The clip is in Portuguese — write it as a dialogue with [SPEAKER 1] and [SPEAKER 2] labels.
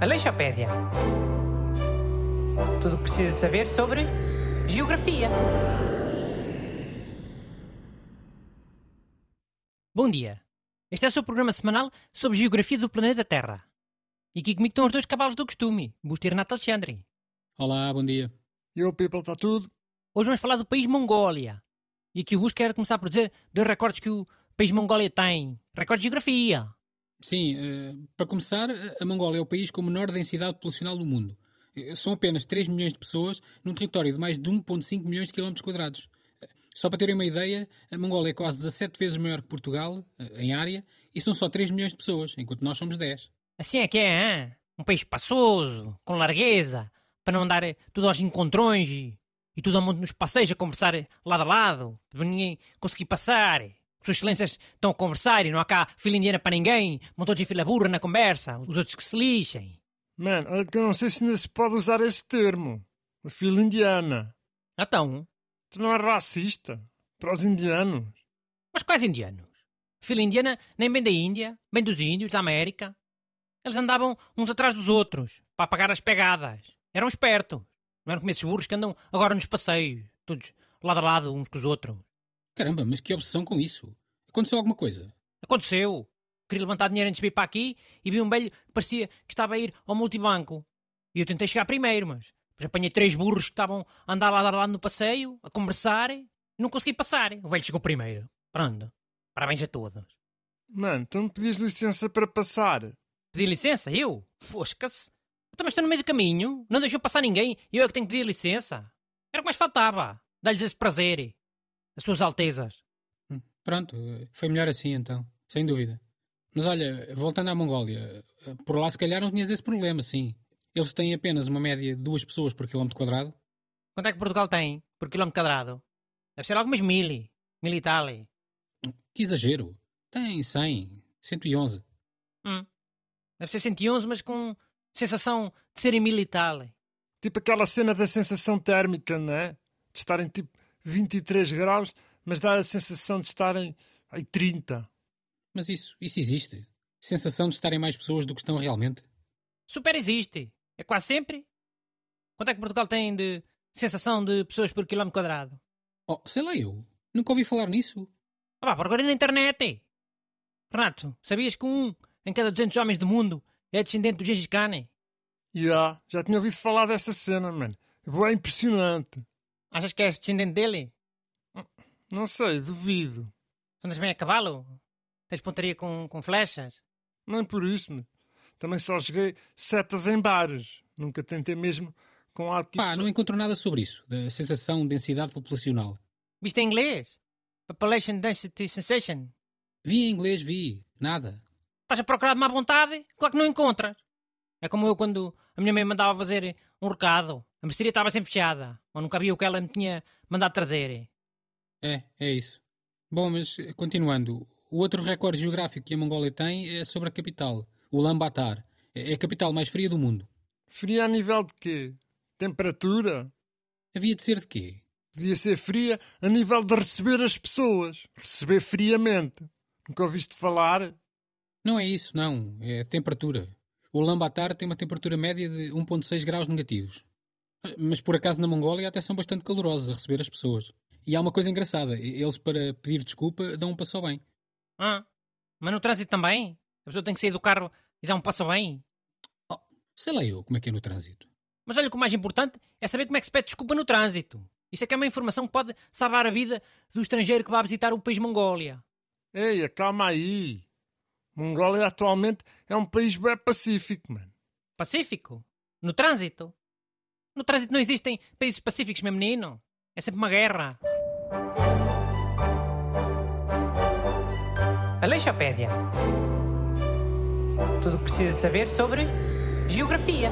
[SPEAKER 1] Aleixopédia. Tudo o que precisa saber sobre geografia.
[SPEAKER 2] Bom dia. Este é o seu programa semanal sobre geografia do planeta Terra. E aqui comigo estão os dois cavalos do costume, Busto e Renato Alexandre.
[SPEAKER 3] Olá, bom dia.
[SPEAKER 4] E o people está tudo?
[SPEAKER 2] Hoje vamos falar do país Mongólia. E aqui o Busto quer começar por dizer dois recordes que o país Mongólia tem. Recorde de geografia.
[SPEAKER 3] Sim, eh, para começar, a Mongólia é o país com menor densidade populacional do mundo. Eh, São apenas 3 milhões de pessoas num território de mais de 1,5 milhões de quilómetros quadrados. Eh, Só para terem uma ideia, a Mongólia é quase 17 vezes maior que Portugal, em área, e são só 3 milhões de pessoas, enquanto nós somos 10.
[SPEAKER 2] Assim é que é, hein? Um país espaçoso, com largueza, para não andar eh, tudo aos encontrões e, e tudo ao mundo nos passeios a conversar lado a lado, para ninguém conseguir passar. Suas excelências estão a conversar e não há cá fila indiana para ninguém, todos em fila burra na conversa, os outros que se lixem.
[SPEAKER 4] Mano, olha que eu não sei se ainda se pode usar esse termo. A fila indiana.
[SPEAKER 2] Então,
[SPEAKER 4] Tu não é racista? Para os indianos?
[SPEAKER 2] mas quais indianos? Fila indiana nem bem da Índia, bem dos índios, da América. Eles andavam uns atrás dos outros, para apagar as pegadas. Eram espertos. Não eram como esses burros que andam agora nos passeios, todos lado a lado uns com os outros.
[SPEAKER 3] Caramba, mas que obsessão com isso? Aconteceu alguma coisa?
[SPEAKER 2] Aconteceu. Queria levantar dinheiro antes de vir para aqui e vi um velho que parecia que estava a ir ao multibanco. E eu tentei chegar primeiro, mas depois apanhei três burros que estavam a andar lá, lá, lá no passeio, a conversar, e não consegui passar. O velho chegou primeiro. Pronto. Parabéns a todos.
[SPEAKER 4] Mano, tu me pedis licença para passar.
[SPEAKER 2] Pedi licença? Eu? Fosca-se. Então, mas estou no meio do caminho. Não deixou passar ninguém e eu é que tenho que pedir licença. Era o que mais faltava. Dar-lhes esse prazer. As suas altezas.
[SPEAKER 3] Hum, Pronto, foi melhor assim então, sem dúvida. Mas olha, voltando à Mongólia, por lá se calhar não tinhas esse problema, sim. Eles têm apenas uma média de duas pessoas por quilómetro quadrado.
[SPEAKER 2] Quanto é que Portugal tem por quilómetro quadrado? Deve ser algumas mil. Mil e tal.
[SPEAKER 3] Que exagero! Tem 100, 111.
[SPEAKER 2] Hum. Deve ser 111, mas com sensação de serem mil e tal.
[SPEAKER 4] Tipo aquela cena da sensação térmica, não é? De estarem tipo 23 graus, mas dá a sensação de estarem ai, 30.
[SPEAKER 3] Mas isso, isso existe. Sensação de estarem mais pessoas do que estão realmente.
[SPEAKER 2] Super existe. É quase sempre. Quanto é que Portugal tem de sensação de pessoas por quilómetro quadrado?
[SPEAKER 3] Oh, sei lá eu. Nunca ouvi falar nisso.
[SPEAKER 2] Ah, pá, procurei na internet. Renato, sabias que um em cada 200 homens do mundo é descendente do Gengis Khan?
[SPEAKER 4] Ya, já tinha ouvido falar dessa cena, mano. É impressionante.
[SPEAKER 2] Achas que és descendente dele?
[SPEAKER 4] Não sei, duvido.
[SPEAKER 2] Andas bem a cavalo? Tens pontaria com, com flechas?
[SPEAKER 4] Nem por isso, mano. Também só joguei setas em bares. Nunca tentei mesmo com arte.
[SPEAKER 3] Pá, não encontro nada sobre isso, da sensação de densidade populacional.
[SPEAKER 2] Viste em inglês? Population Density Sensation?
[SPEAKER 3] Vi em inglês, vi. Nada.
[SPEAKER 2] Estás a procurar de má vontade? Claro que não encontras. É como eu quando a minha mãe mandava fazer um recado. A mercearia estava sempre fechada. Ou nunca havia o que ela me tinha mandado trazer.
[SPEAKER 3] É, é isso. Bom, mas eh, continuando. O outro recorde geográfico que a Mongólia tem é sobre a capital, Ulaanbaatar. É a capital mais fria do mundo.
[SPEAKER 4] Fria a nível de quê? Temperatura?
[SPEAKER 3] Havia de ser de quê?
[SPEAKER 4] Podia ser fria a nível de receber as pessoas. Receber friamente. Nunca ouviste falar?
[SPEAKER 3] Não é isso, não. É a temperatura. O Ulaanbaatar tem uma temperatura média de 1.6 graus negativos. Mas por acaso na Mongólia até são bastante calorosos a receber as pessoas. E há uma coisa engraçada. Eles, para pedir desculpa, dão um passo ao bem.
[SPEAKER 2] Ah, mas no trânsito também? A pessoa tem que sair do carro e dar um passo bem?
[SPEAKER 3] Oh, sei lá eu como é que é no trânsito.
[SPEAKER 2] Mas olha que o mais importante é saber como é que se pede desculpa no trânsito. Isso é que é uma informação que pode salvar a vida do estrangeiro que vai visitar o país Mongólia.
[SPEAKER 4] Ei, calma aí. Mongólia atualmente é um país bem pacífico, mano.
[SPEAKER 2] Pacífico? No trânsito? No trânsito não existem países pacíficos, meu menino. É sempre uma guerra.
[SPEAKER 1] Aleixopédia. Tudo o que precisa saber sobre geografia.